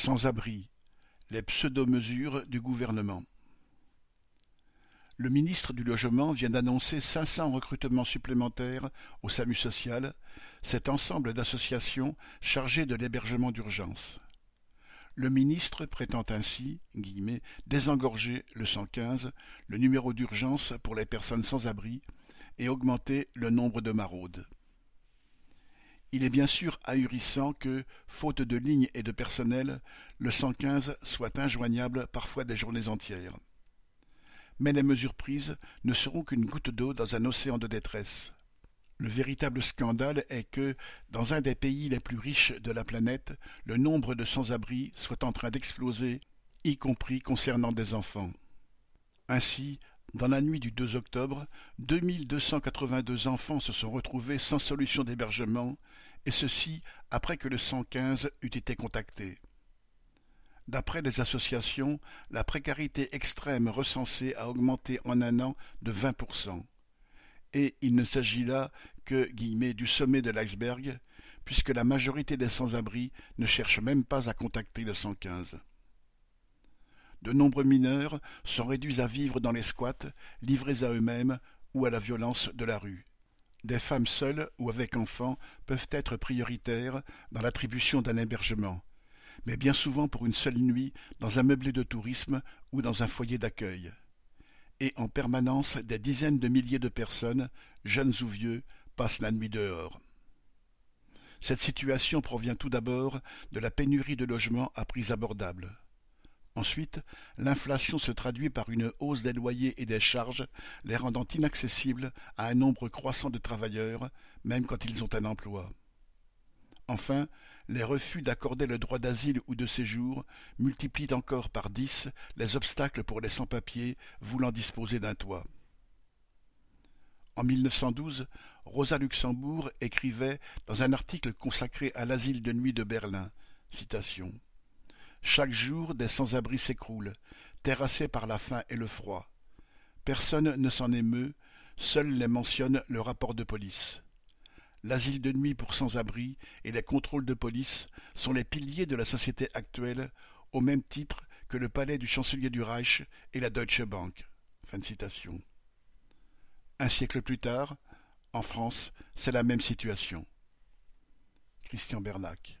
Sans-abri, les pseudo-mesures du gouvernement. Le ministre du Logement vient d'annoncer cinq cents recrutements supplémentaires au SAMU social, cet ensemble d'associations chargées de l'hébergement d'urgence. Le ministre prétend ainsi désengorger le 115, le numéro d'urgence pour les personnes sans abri, et augmenter le nombre de maraudes. Il est bien sûr ahurissant que, faute de lignes et de personnel, le 115 soit injoignable parfois des journées entières. Mais les mesures prises ne seront qu'une goutte d'eau dans un océan de détresse. Le véritable scandale est que, dans un des pays les plus riches de la planète, le nombre de sans-abri soit en train d'exploser, y compris concernant des enfants. Ainsi, dans la nuit du 2 octobre, 2282 enfants se sont retrouvés sans solution d'hébergement, et ceci après que le 115 eût été contacté. D'après les associations, la précarité extrême recensée a augmenté en un an de 20%. Et il ne s'agit là que du sommet de l'iceberg, puisque la majorité des sans-abri ne cherchent même pas à contacter le 115. De nombreux mineurs sont réduits à vivre dans les squats, livrés à eux-mêmes ou à la violence de la rue. Des femmes seules ou avec enfants peuvent être prioritaires dans l'attribution d'un hébergement, mais bien souvent pour une seule nuit dans un meublé de tourisme ou dans un foyer d'accueil. Et en permanence, des dizaines de milliers de personnes, jeunes ou vieux, passent la nuit dehors. Cette situation provient tout d'abord de la pénurie de logements à prix abordables. Ensuite, l'inflation se traduit par une hausse des loyers et des charges, les rendant inaccessibles à un nombre croissant de travailleurs, même quand ils ont un emploi. Enfin, les refus d'accorder le droit d'asile ou de séjour multiplient encore par dix les obstacles pour les sans-papiers voulant disposer d'un toit. En 1912, Rosa Luxembourg écrivait dans un article consacré à l'asile de nuit de Berlin chaque jour des sans-abri s'écroulent, terrassés par la faim et le froid. Personne ne s'en émeut, seul les mentionne le rapport de police. L'asile de nuit pour sans-abri et les contrôles de police sont les piliers de la société actuelle, au même titre que le palais du chancelier du Reich et la Deutsche Bank. Un siècle plus tard, en France, c'est la même situation. Christian Bernac